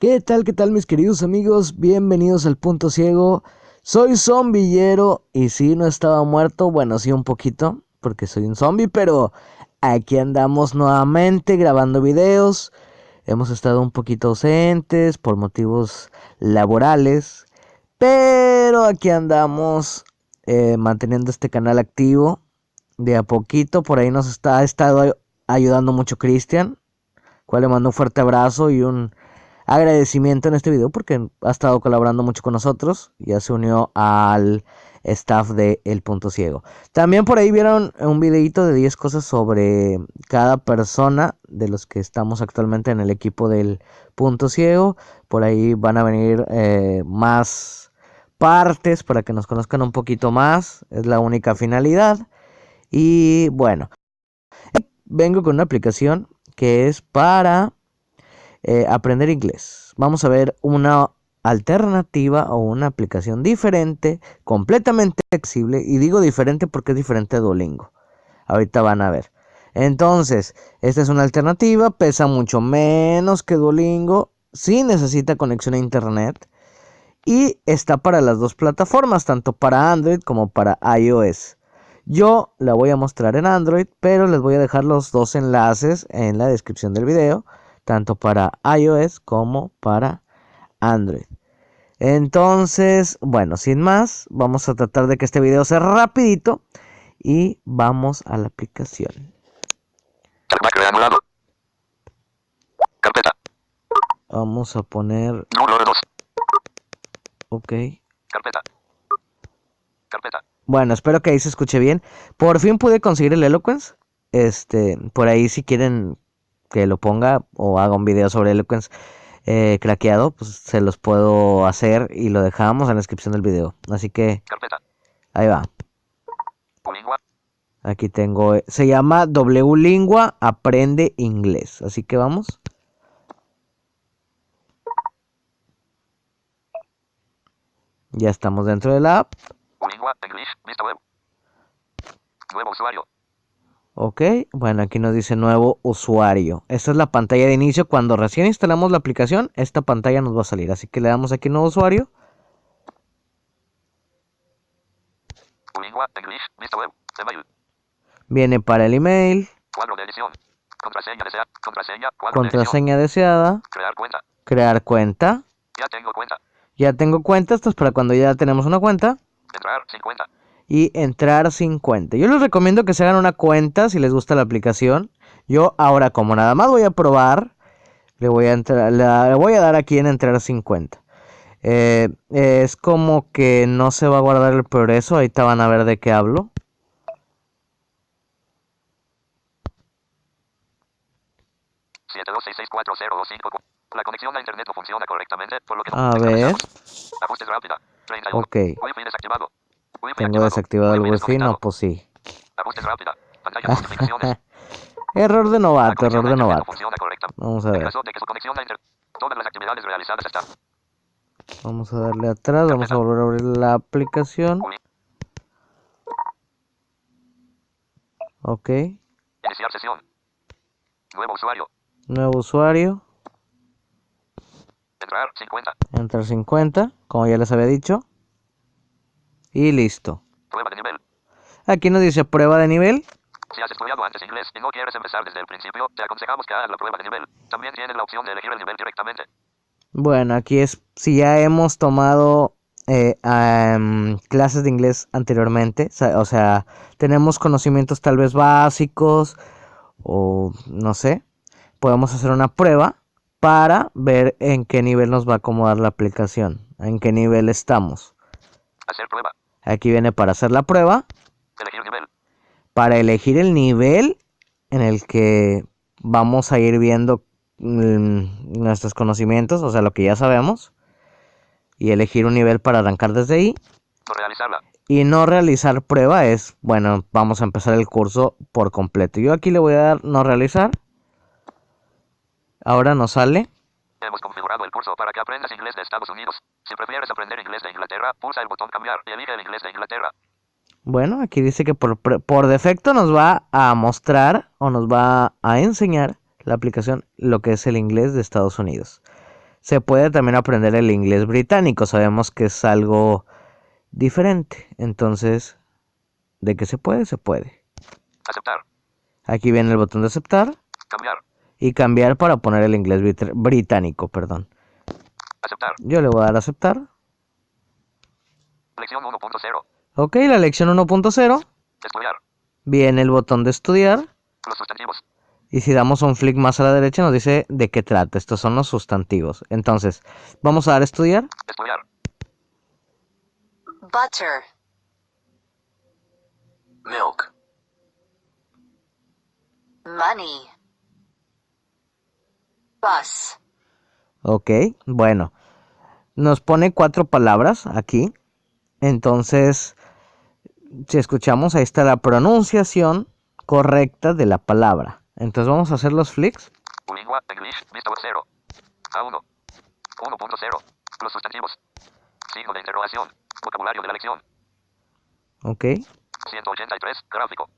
¿Qué tal, qué tal mis queridos amigos? Bienvenidos al Punto Ciego. Soy zombillero y si no estaba muerto, bueno, sí un poquito, porque soy un zombie, pero aquí andamos nuevamente grabando videos. Hemos estado un poquito ausentes por motivos laborales, pero aquí andamos eh, manteniendo este canal activo. De a poquito, por ahí nos está, ha estado ayudando mucho Cristian, cual le mando un fuerte abrazo y un agradecimiento en este video porque ha estado colaborando mucho con nosotros. Ya se unió al staff de El Punto Ciego. También por ahí vieron un videito de 10 cosas sobre cada persona de los que estamos actualmente en el equipo del Punto Ciego. Por ahí van a venir eh, más partes para que nos conozcan un poquito más. Es la única finalidad. Y bueno, vengo con una aplicación que es para eh, aprender inglés. Vamos a ver una alternativa o una aplicación diferente, completamente flexible. Y digo diferente porque es diferente a Duolingo. Ahorita van a ver. Entonces, esta es una alternativa, pesa mucho menos que Duolingo, sí necesita conexión a internet y está para las dos plataformas, tanto para Android como para iOS. Yo la voy a mostrar en Android, pero les voy a dejar los dos enlaces en la descripción del video tanto para iOS como para Android. Entonces, bueno, sin más, vamos a tratar de que este video sea rapidito y vamos a la aplicación. Vamos a poner... Ok. Bueno, espero que ahí se escuche bien. Por fin pude conseguir el Eloquence. Este, por ahí si quieren que lo ponga o haga un video sobre Eloquence eh, craqueado, pues se los puedo hacer y lo dejamos en la descripción del video. Así que ahí va. Aquí tengo, eh, se llama W Lingua Aprende Inglés. Así que vamos. Ya estamos dentro de la app. Nuevo usuario. Ok, bueno, aquí nos dice nuevo usuario. Esta es la pantalla de inicio. Cuando recién instalamos la aplicación, esta pantalla nos va a salir. Así que le damos aquí nuevo usuario. Viene para el email. Contraseña, deseada. Crear cuenta. Crear cuenta. Ya tengo cuenta. Ya tengo cuenta. Esto es para cuando ya tenemos una cuenta. Entrar sin cuenta y entrar sin cuenta. Yo les recomiendo que se hagan una cuenta si les gusta la aplicación. Yo ahora como nada más voy a probar, le voy a, entrar, le voy a dar aquí en entrar sin cuenta. Eh, es como que no se va a guardar el progreso. Ahorita van a ver de qué hablo. La conexión a internet no funciona correctamente, por lo que a ver. Ajustes rápida. Ok. Tengo desactivado el wifi, no, pues sí. error de novato, error de novato. Vamos a ver. Vamos a darle atrás, vamos a volver a abrir la aplicación. Ok. Iniciar sesión. Nuevo usuario. Nuevo usuario. Entrar 50. Entrar 50, como ya les había dicho. Y listo. Prueba de nivel. Aquí nos dice prueba de nivel. Si has estudiado antes inglés y no quieres empezar desde el principio, te aconsejamos que hagas la prueba de nivel. También tienes la opción de elegir el nivel directamente. Bueno, aquí es si ya hemos tomado eh, clases de inglés anteriormente, o sea, tenemos conocimientos tal vez básicos o no sé, podemos hacer una prueba para ver en qué nivel nos va a acomodar la aplicación, en qué nivel estamos. Hacer prueba. Aquí viene para hacer la prueba. Elegir nivel. Para elegir el nivel en el que vamos a ir viendo mm, nuestros conocimientos, o sea, lo que ya sabemos. Y elegir un nivel para arrancar desde ahí. No realizarla. Y no realizar prueba es, bueno, vamos a empezar el curso por completo. Yo aquí le voy a dar no realizar. Ahora nos sale. Hemos configurado el curso para que aprendas inglés de Estados Unidos. Si prefieres aprender inglés de Inglaterra, pulsa el botón cambiar y elige el inglés de Inglaterra. Bueno, aquí dice que por, por defecto nos va a mostrar o nos va a enseñar la aplicación lo que es el inglés de Estados Unidos. se puede también aprender el inglés británico. Sabemos que es algo diferente. Entonces, de que se puede, se puede. Aceptar. Aquí viene el botón de aceptar Cambiar. y cambiar para poner el inglés brit- británico, perdón. Aceptar. Yo le voy a dar a aceptar. Lección 1.0. Ok, la lección 1.0. Estudiar. Viene el botón de estudiar. Los sustantivos. Y si damos un flick más a la derecha nos dice de qué trata. Estos son los sustantivos. Entonces, vamos a dar a estudiar. Estudiar. butter, Milk. money, bus, Ok, bueno. Nos pone cuatro palabras aquí. Entonces, si escuchamos, ahí está la pronunciación correcta de la palabra. Entonces vamos a hacer los flicks. Lingua. English. Vista web 0. A1. 1.0. Los sustantivos. Signo de interrogación. Vocabulario de la lección. Ok. 183. Gráfico.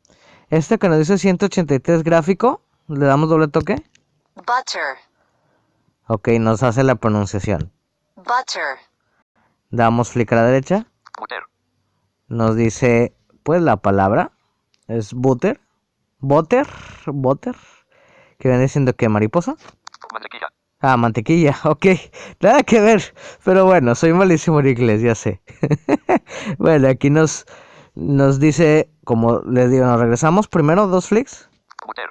Este que nos dice 183 gráfico, le damos doble toque. butter, Ok, nos hace la pronunciación. butter, Damos flick a la derecha. Butter. Nos dice, pues la palabra es butter. Butter. Butter. Que viene diciendo que mariposa. Mantequilla. Ah, mantequilla, ok. Nada que ver. Pero bueno, soy malísimo en inglés, ya sé. bueno, aquí nos, nos dice, como les digo, nos regresamos primero dos flicks, Butter.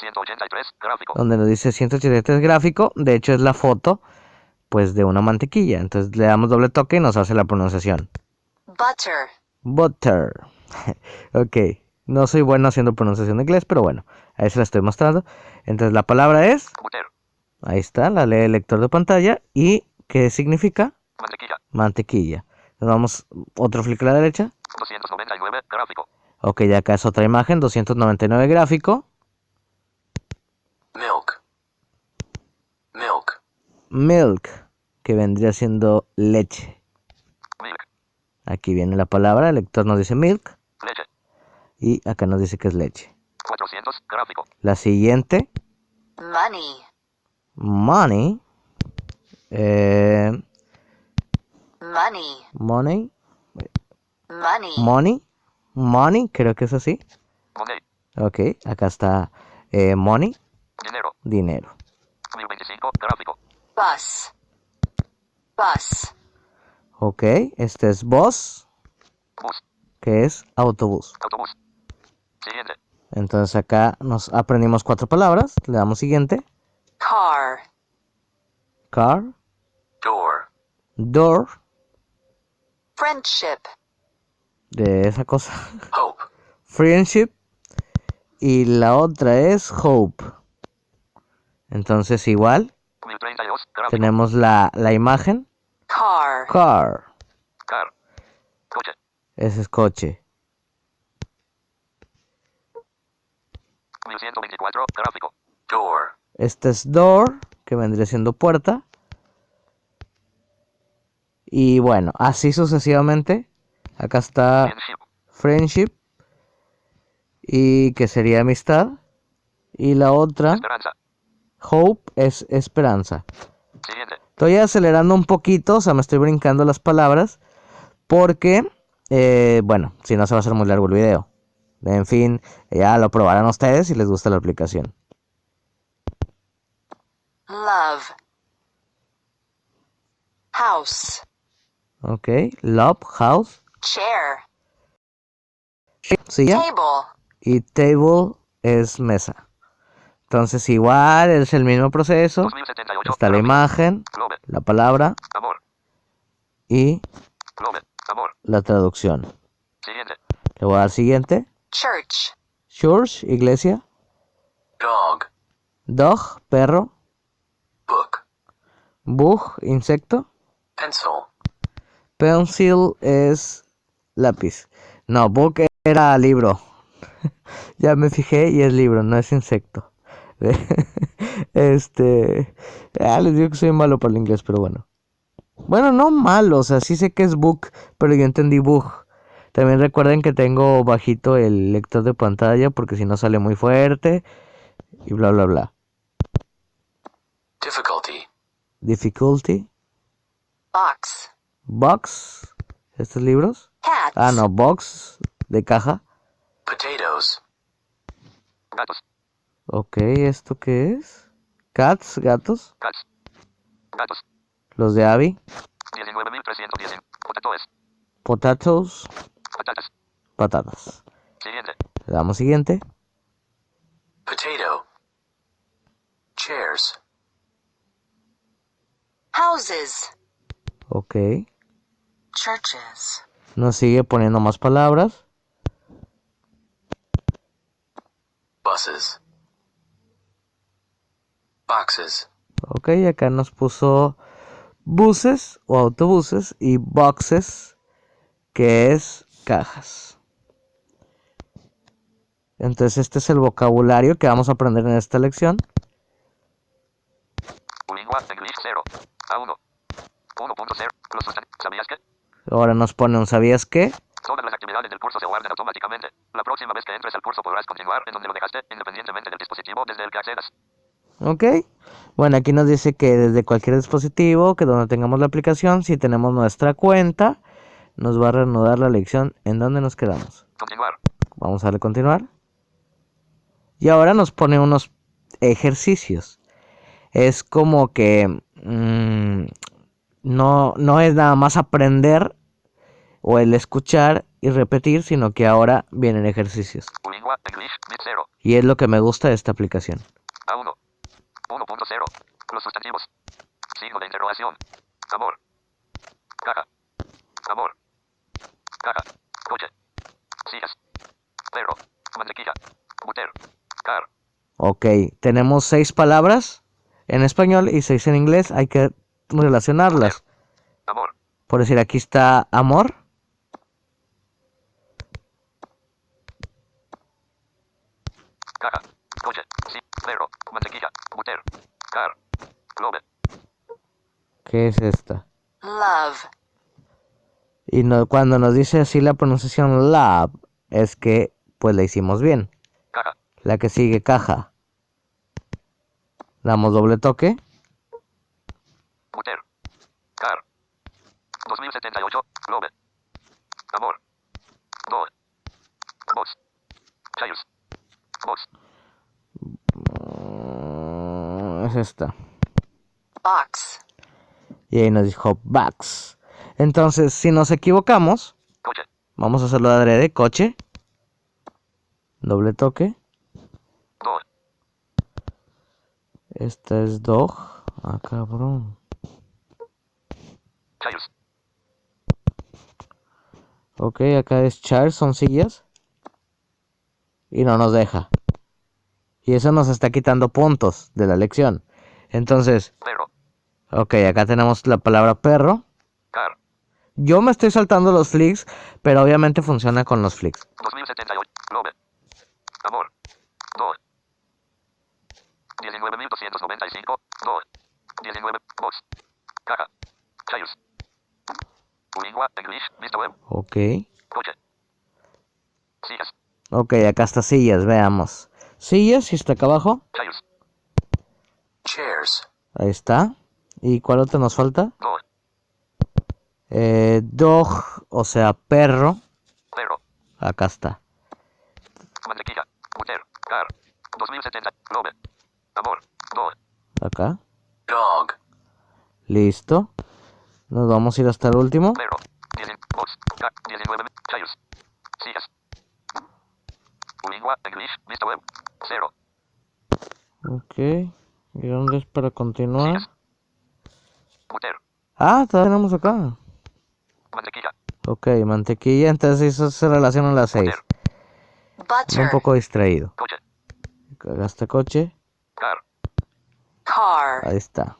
183. Gráfico. donde nos dice 183 gráfico. De hecho, es la foto, pues, de una mantequilla. Entonces le damos doble toque y nos hace la pronunciación. butter, Butter. ok. No soy bueno haciendo pronunciación de inglés, pero bueno, ahí se la estoy mostrando. Entonces la palabra es, Butter. ahí está, la lee el lector de pantalla. ¿Y qué significa? Mantequilla. Mantequilla. Nos damos otro flick a la derecha. 299. Gráfico. Ok, ya acá es otra imagen, 299 gráfico. Milk. Milk. Milk, que vendría siendo leche. Milk. Aquí viene la palabra, el lector nos dice milk Leche. y acá nos dice que es leche. 400. Gráfico. La siguiente, money, money. Eh, money, money, money, money, money, creo que es así. Money. Ok, acá está eh, money, Dinero. dinero. 1025. Gráfico. bus, bus, Ok, este es bus, Bus. que es autobús. Autobús. Siguiente. Entonces acá nos aprendimos cuatro palabras. Le damos siguiente. car, Car, Door. door, friendship, de esa cosa. Hope. Friendship. Y la otra es hope. Entonces igual 1032. Gráfico. tenemos la, la imagen. car, Car, Car. Coche. ese es coche. 1124. Gráfico. Door. Este es door, que vendría siendo puerta. Y bueno, así sucesivamente. Acá está Friendship. friendship. Y que sería amistad. Y la otra, Esperanza. Hope, es esperanza. Estoy acelerando un poquito, o sea, me estoy brincando las palabras. Porque, eh, bueno, si no se va a hacer muy largo el video. En fin, ya lo probarán ustedes si les gusta la aplicación. love, house, Ok, love, house, chair, silla. table, Y table es mesa. Entonces igual es el mismo proceso. 2078. Está la imagen, la palabra Amor. y. Amor. la traducción. Siguiente. Le voy a dar siguiente. church, Church, iglesia. Dog. Dog, perro. Book. Bug, insecto. Pencil. Pencil es lápiz. No, book era libro. ya me fijé y es libro, no es insecto. este. Ah, les digo que soy malo para el inglés, pero bueno. Bueno, no malo, o sea, sí sé que es book, pero yo entendí bug. También recuerden que tengo bajito el lector de pantalla porque si no sale muy fuerte y bla bla bla. Difficulty. Difficulty. box, Box. ¿Estos libros? cats, Ah, no, box. De caja. potatoes, Gatos. Ok, ¿esto qué es? Cats, gatos. Cats. Gatos. Los de Abby. 19.310. Potatoes. Potatoes. Patatas. Patatas. Siguiente. Le damos siguiente. potato, chairs, houses, Ok. churches, Nos sigue poniendo más palabras. buses, boxes, Ok, acá nos puso buses o autobuses y boxes, que es cajas. Entonces este es el vocabulario que vamos a aprender en esta lección. Lingua English 0. A1. 1.0. Los sustan- ¿Sabías que? Ahora nos pone un ¿sabías qué? Todas las actividades del curso se guardan automáticamente. La próxima vez que entres al curso podrás continuar en donde lo dejaste, independientemente del dispositivo desde el que accedas. Ok. Bueno, aquí nos dice que desde cualquier dispositivo, que donde tengamos la aplicación, si tenemos nuestra cuenta, nos va a reanudar la lección en donde nos quedamos. Continuar. Vamos a darle continuar. Y ahora nos pone unos ejercicios. Es como que mm, no, no es nada más aprender o el escuchar y repetir, sino que ahora vienen ejercicios. Lingua English Bit 0. Y es lo que me gusta de esta aplicación. A1. 1.0. Los sustantivos. Signo de interrogación. Amor. Caja. Amor. Caja. Coche. Sillas. Perro. Mantequilla. Buter. Car. Ok, tenemos seis palabras en español y seis en inglés. Hay que relacionarlas. Amor. Por decir, aquí está amor. Caja. Coche. Sí. Perro. ¿Qué es esta? love, Y no, cuando nos dice así la pronunciación lab, es que pues la hicimos bien. Caja. La que sigue caja. Damos doble toque. Buter. Car. 2078. Globe. Amor. Do. Box. Chayos. Box. Mm, Es esta. box, Y ahí nos dijo backs. Entonces, si nos equivocamos, Coche. vamos a hacerlo de adrede. Coche. Doble toque. Esta es dog. Ah, cabrón. Ok, acá es chairs, son sillas. Y no nos deja. Y eso nos está quitando puntos de la lección. Entonces, Perro. ok, acá tenemos la palabra perro. Car. Yo me estoy saltando los flicks, pero obviamente funciona con los flicks. 2078. Globe. Amor. Do. 19.295. Do. 19. Box. Caja. Chayos. Lingua English. Vista web. Ok. Coche. Sillas. Ok, acá está sillas, veamos. Sillas, y está acá abajo. Chairs, Ahí está. ¿Y cuál otro nos falta? Do. Eh, dog, o sea, perro. Perro. Acá está. Mantequilla. Car. 2070. Globe. Amor. Acá. dog, Listo. Nos vamos a ir hasta el último. Perro. 10. Box. Ca 19. Chayos. Sillas. Lingua English. Vista web. 0. Ok. ¿Y dónde es para continuar? Buter. Ah, todavía tenemos acá. Mantequilla. Ok, mantequilla. Entonces eso se relaciona a las 6. butter, Un poco distraído. Coche. Está coche. Car. car, Ahí está.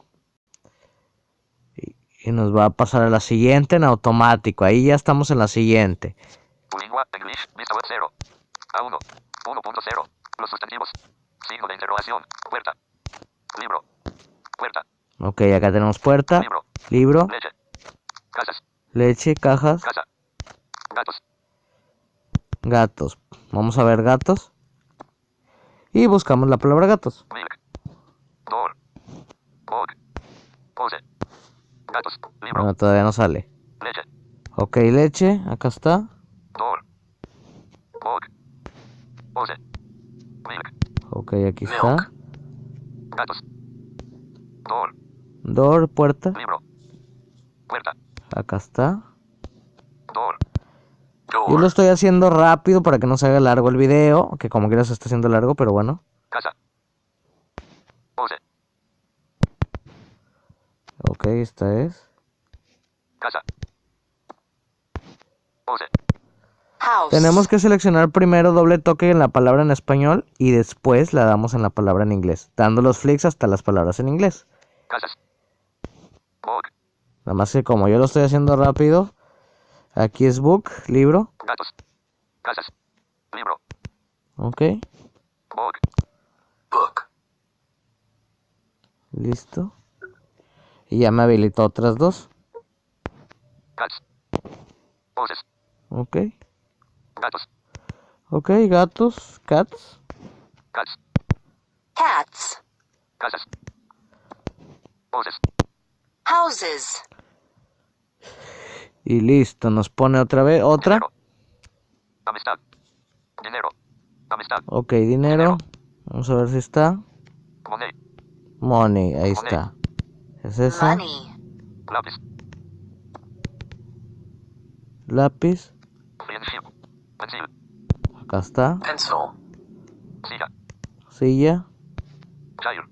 Y, y nos va a pasar a la siguiente en automático. Ahí ya estamos en la siguiente. Lingua English. Vista web 0. A1. 1.0. Los sustantivos. Signo de interrogación. Puerta. Libro. Puerta. Ok, acá tenemos puerta, Libro. libro, Leche. Casas. leche, cajas, Casa. Gatos. gatos. Vamos a ver gatos. Y buscamos la palabra gatos. Milk. Door. Bog. Pose. Gatos. Libro. Bueno, todavía no sale. Leche. Ok, leche, acá está. Door. Bog. Ok, aquí está. Door. Puerta. Acá está. Yo lo estoy haciendo rápido para que no se haga largo el video, que como quiera se está haciendo largo, pero bueno. Casa. Ok, esta es. Casa. Pose. House. Tenemos que seleccionar primero doble toque en la palabra en español y después la damos en la palabra en inglés, dando los flicks hasta las palabras en inglés. Casas. Nada más que como yo lo estoy haciendo rápido, aquí es book, libro, Gatos. Casas. Libro. ok. Book. listo. Y ya me habilitó otras dos, Cats. Poses. ok, Gatos. ok, gatos, cats, Cats. Cats. Casas. Houses. y listo, nos pone otra vez, otra, Dinero. Amistad. Dinero. Amistad. ok, dinero, vamos a ver si está, Money. money, ahí está, es esa, Money. Lápiz. lápiz. Pencil. acá está, Pencil. Silla. silla, Chair.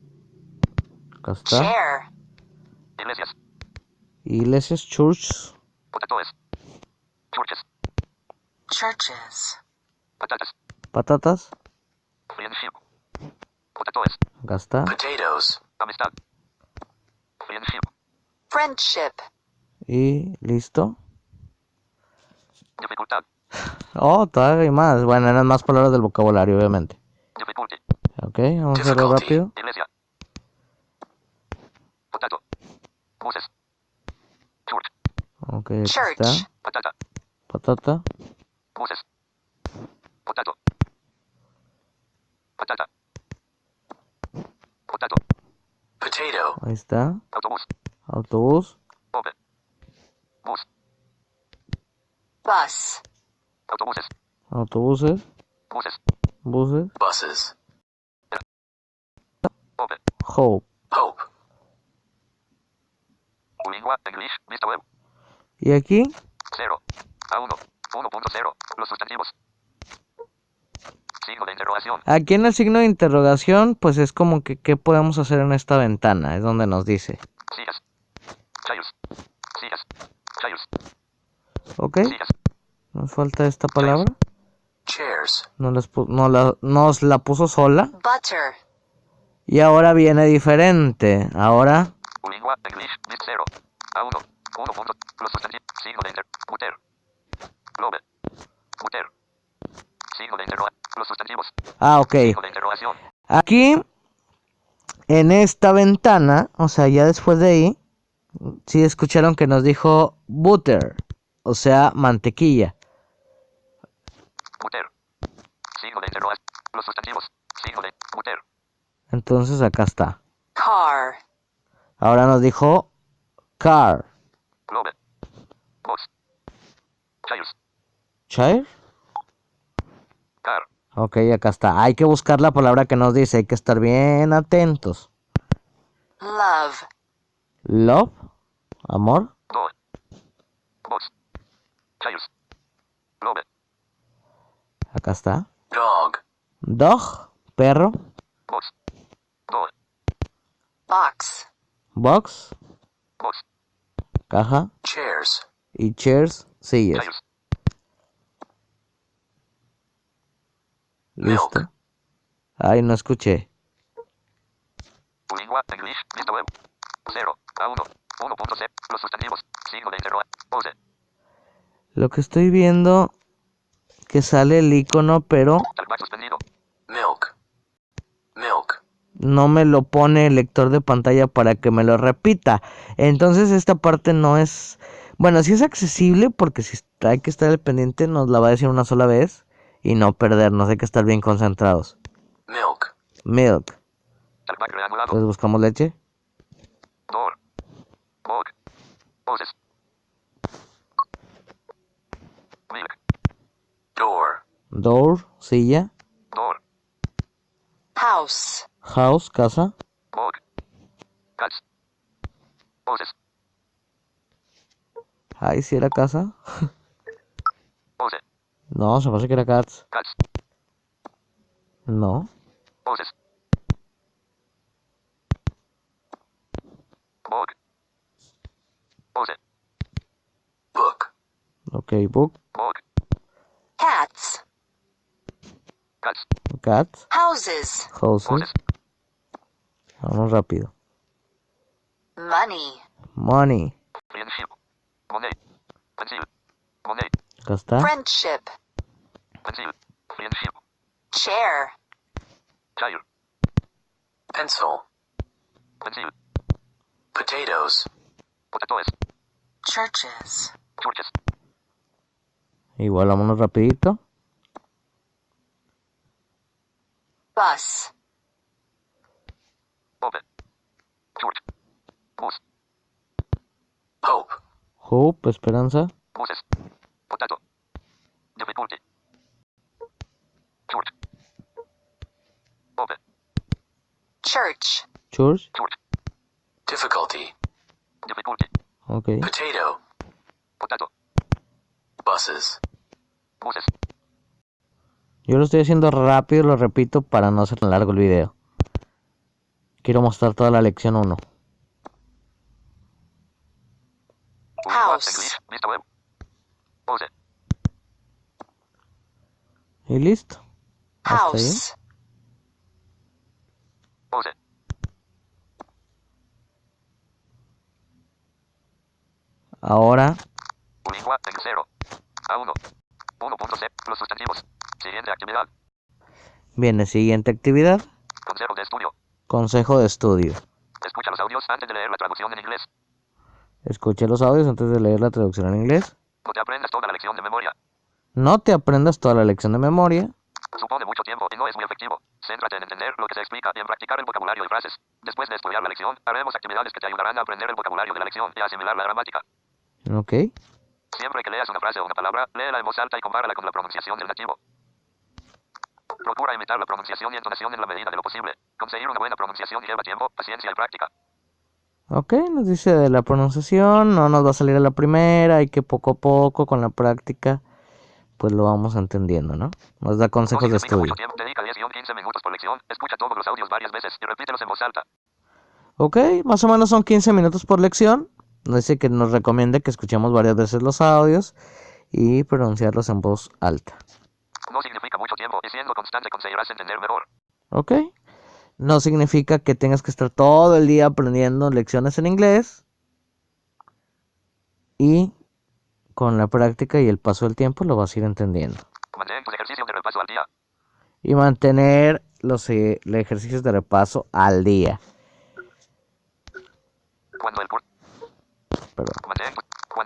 acá está, Chair. Iglesias. iglesias, church, Potatoes. Churches. Churches. Patatas. patatas, Friendship. Potatoes. acá está, Potatoes. Amistad. Friendship. Friendship. y listo. Dificultad. Oh, todavía hay más. Bueno, eran más palabras del vocabulario, obviamente. Difficulty. Ok, vamos a hacerlo Difficulty. rápido. Iglesia. Potato. Buses. Church. Ok, aquí Church. está. Patata. Patata. Buses. Potato. Patata. Potato. Potato. Ahí está. Autobús. Autobús. Open. Bus. Bus. Autobuses. Autobuses. Buses. Buses. Buses. Hope. Hope. Lingua. English. Vista web. Y aquí, 0. A1. 1.0. Los sustantivos. Signo de interrogación. aquí en el signo de interrogación, pues es como que qué podemos hacer en esta ventana. Es donde nos dice. Sillas. Sillas. Chairs. Ok, Sillas. Nos falta esta palabra. Chairs. Nos, las pu- no la, nos la puso sola. Butter. Y ahora viene diferente. Ahora, Lingua. English. List 0. A1. 1. punto. Los sustantivos. Signo de inter. Buter. Globe. Buter. Signo de interrogación. Los sustantivos. ah, ok. Signo de interrogación. Aquí, en esta ventana, o sea, ya después de ahí, sí escucharon que nos dijo butter, o sea, mantequilla. Signo de interrogación. Los sustantivos. Signo de. Entonces acá está. Car. Ahora nos dijo car. Globe. Box. Chairs. Chair. Car. Ok, acá está. Hay que buscar la palabra que nos dice, hay que estar bien atentos. Love. Love, amor. Box. Chairs. Acá está. Dog. Dog, perro. Box. Box. Box, Box. caja. Chairs. Y chairs, sillas. Chairs. Listo. Ay, no escuché. Lingua. English. Vista web. 0. A1. 1.0. Los sustantivos. Signo de interrogación. Pose. Lo que estoy viendo que sale el icono, pero. Milk. Milk. no me lo pone el lector de pantalla para que me lo repita. Entonces esta parte no es... Bueno, sí es accesible porque si hay que estar al pendiente nos la va a decir una sola vez y no perdernos, hay que estar bien concentrados. Milk. Milk. Entonces buscamos leche. Door. Bog. Poses. Milk. Door. Silla. Door. House. House, casa. Bog. Cats. Poses. Ay, si era casa. Pose. No, se me hace que era cats. Cats. No. Poses. Bog. Pose. Book. Ok, book, Bog. Cats. Cats. cats, Houses. houses. Vamos rápido. Money. Money. Friendship. Money. Pencil. Money. Acá está. Friendship. Pencil. Friendship. Chair. Chair. Pencil. Pencil. Potatoes. Potatoes. Churches. Churches. Igual vámonos rapidito. Bus. Open. Church. Bus. Hope. Hope, esperanza. Buses. Potato. Difficulty. Church. Open. Church. Church. Church. Difficulty. Difficulty. Ok. Potato. Potato. Buses. Buses. Yo lo estoy haciendo rápido, lo repito, para no hacer tan largo el video. Quiero mostrar toda la lección 1. House. Y listo. House. Pose. Ahora, Lingua en 0. A1. 1.c. Los sustantivos. Siguiente actividad. viene siguiente actividad. Consejo de estudio. Consejo de estudio. Escucha los audios antes de leer la traducción en inglés. Escuche los audios antes de leer la traducción en inglés. No te aprendas toda la lección de memoria. No te aprendas toda la lección de memoria. Supone mucho tiempo y no es muy efectivo. Céntrate en entender lo que se explica y en practicar el vocabulario y frases. Después de estudiar la lección, haremos actividades que te ayudarán a aprender el vocabulario de la lección y a asimilar la gramática. Ok. Siempre que leas una frase o una palabra, léela en voz alta y compárala con la pronunciación del nativo. Procura imitar la pronunciación y entonación en la medida de lo posible. Conseguir una buena pronunciación lleva tiempo, paciencia y práctica. Ok, nos dice de la pronunciación, no nos va a salir a la primera, hay que poco a poco con la práctica, pues lo vamos entendiendo, ¿no? Nos da consejos de estudio. mucho tiempo, dedica 10-15 minutos por lección, escucha todos los audios varias veces y repítelos en voz alta. Ok, más o menos son 15 minutos por lección. Nos dice que nos recomienda que escuchemos varias veces los audios y pronunciarlos en voz alta. No significa mucho tiempo y siendo constante conseguirás entender mejor. Ok. No significa que tengas que estar todo el día aprendiendo lecciones en inglés. Y con la práctica y el paso del tiempo lo vas a ir entendiendo. Mantén tus ejercicios de repaso al día. Y mantener los, eh, los ejercicios de repaso al día. Cuando el, Perdón. mantén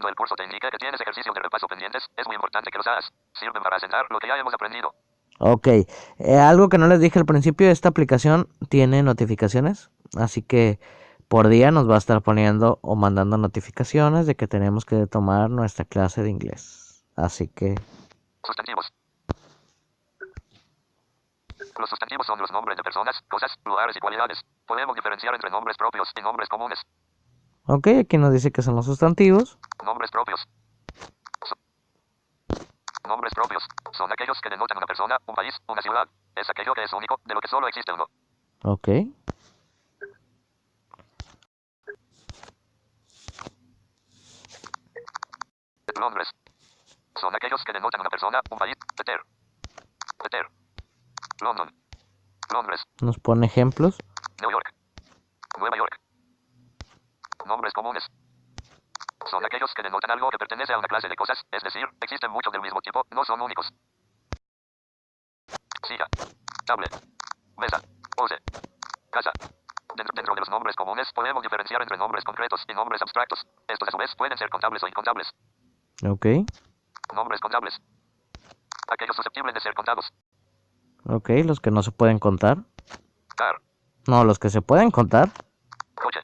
cuando el curso te indique que tienes ejercicios de repaso pendientes, es muy importante que los hagas. Sirven para asentar lo que ya hemos aprendido. Ok, eh, algo que no les dije al principio, esta aplicación tiene notificaciones, así que por día nos va a estar poniendo o mandando notificaciones de que tenemos que tomar nuestra clase de inglés. Así que, Sustantivos. Los sustantivos son los nombres de personas, cosas, lugares y cualidades. Podemos diferenciar entre nombres propios y nombres comunes. Ok, aquí nos dice que son los sustantivos. Nombres propios. So- Nombres propios. Son aquellos que denotan una persona, un país, una ciudad. Es aquello que es único, de lo que solo existe uno. Ok, Londres. Son aquellos que denotan una persona, un país. Peter. Peter. London. Londres. nos pone ejemplos. New York. Nueva York. Nombres comunes. Son aquellos que denotan algo que pertenece a una clase de cosas, es decir, existen muchos del mismo tipo, no son únicos. Silla. Tablet. Mesa. Pose. Casa. Dentro, dentro de los nombres comunes podemos diferenciar entre nombres concretos y nombres abstractos. Estos a su vez pueden ser contables o incontables. Ok, Nombres contables. Aquellos susceptibles de ser contados. ok, los que no se pueden contar. Car. No, los que se pueden contar. Coche.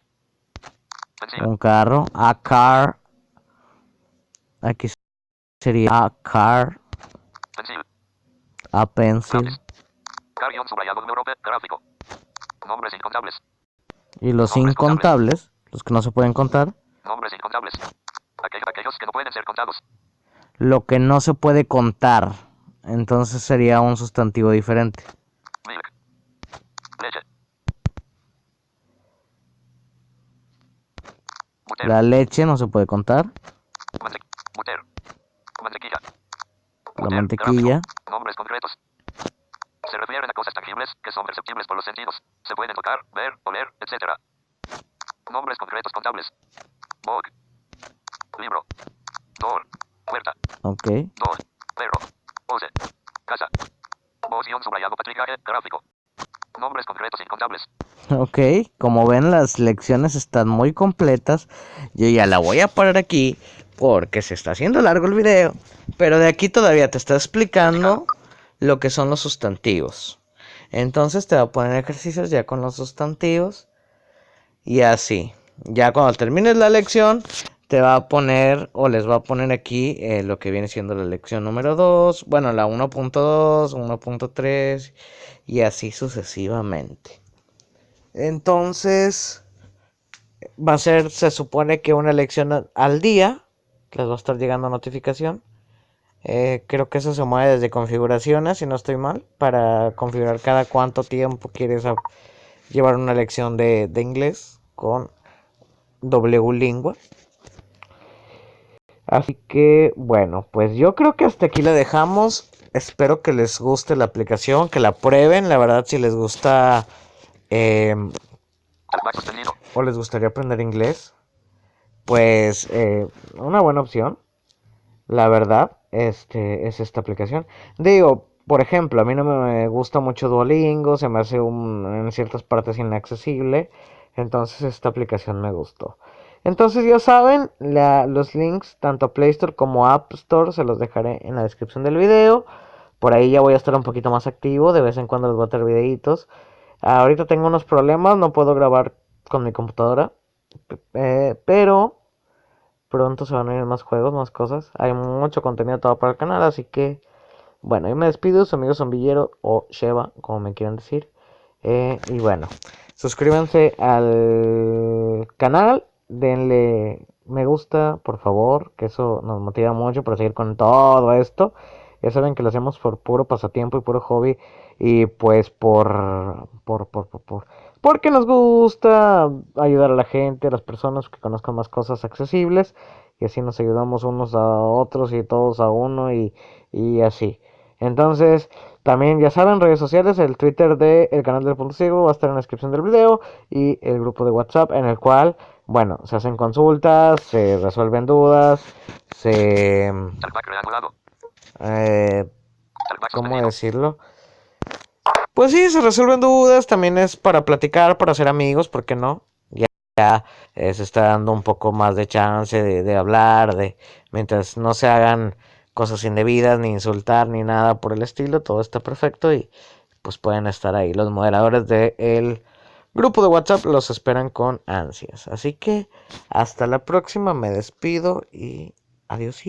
Un carro, a car. Aquí sería a car, Pencil. a pencil. Subrayado número P. Gráfico. Nombres incontables. Y los Nombres incontables, los que no se pueden contar. Nombres incontables. Aquellos, aquellos que no pueden ser contados. Lo que no se puede contar. Entonces sería un sustantivo diferente. Milk. Leche. La leche no se puede contar. Mantequilla. La mantequilla. Nombres concretos. Se refieren a cosas tangibles que son perceptibles por los sentidos. Se pueden tocar, ver, oler, etc. Nombres concretos contables. Bog. Libro. Door. Puerta. Ok. Door. Perro. Pose. Casa. Voz subrayado patricaje. Gráfico. Nombres concretos incontables. Ok, como ven las lecciones están muy completas. Yo ya la voy a parar aquí porque se está haciendo largo el video. Pero de aquí todavía te está explicando lo que son los sustantivos. Entonces te va a poner ejercicios ya con los sustantivos. Y así. Ya cuando termines la lección te va a poner o les va a poner aquí eh, lo que viene siendo la lección número 2. Bueno, la 1.2, 1.3 y así sucesivamente. Entonces, va a ser, se supone que una lección al día. Les va a estar llegando notificación. Eh, creo que eso se mueve desde configuraciones, si no estoy mal, para configurar cada cuánto tiempo quieres llevar una lección de, de inglés con W lingua. Así que, bueno, pues yo creo que hasta aquí la dejamos. Espero que les guste la aplicación, que la prueben. La verdad, si les gusta sostenido. o les gustaría aprender inglés, pues eh, una buena opción, la verdad, este, es esta aplicación. Digo, por ejemplo, a mí no me gusta mucho Duolingo, se me hace un- en ciertas partes inaccesible, entonces esta aplicación me gustó. Entonces ya saben, los links tanto Play Store como App Store se los dejaré en la descripción del video. Por ahí ya voy a estar un poquito más activo, de vez en cuando les voy a traer videitos. Ahorita tengo unos problemas, no puedo grabar con mi computadora, eh, pero pronto se van a ir más juegos, más cosas. Hay mucho contenido todo para el canal, así que bueno, yo me despido, su amigo Zombillero o Sheva, como me quieran decir. Eh, y bueno, suscríbanse al canal, denle me gusta, por favor, que eso nos motiva mucho para seguir con todo esto. Ya saben que lo hacemos por puro pasatiempo y puro hobby y pues por por por por, por porque nos gusta ayudar a la gente, a las personas que conozcan más cosas accesibles y así nos ayudamos unos a otros y todos a uno y, y así. Entonces, también ya saben, redes sociales, el Twitter del canal del Punto Ciego va a estar en la descripción del video y el grupo de WhatsApp en el cual, bueno, se hacen consultas, se resuelven dudas, se... Eh, ¿Cómo decirlo? Pues sí, se resuelven dudas, también es para platicar, para ser amigos, ¿por qué no? Ya, ya eh, se está dando un poco más de chance de, de hablar, de mientras no se hagan cosas indebidas, ni insultar, ni nada por el estilo, todo está perfecto y pues pueden estar ahí. Los moderadores del grupo de WhatsApp los esperan con ansias. Así que hasta la próxima, me despido y adiós.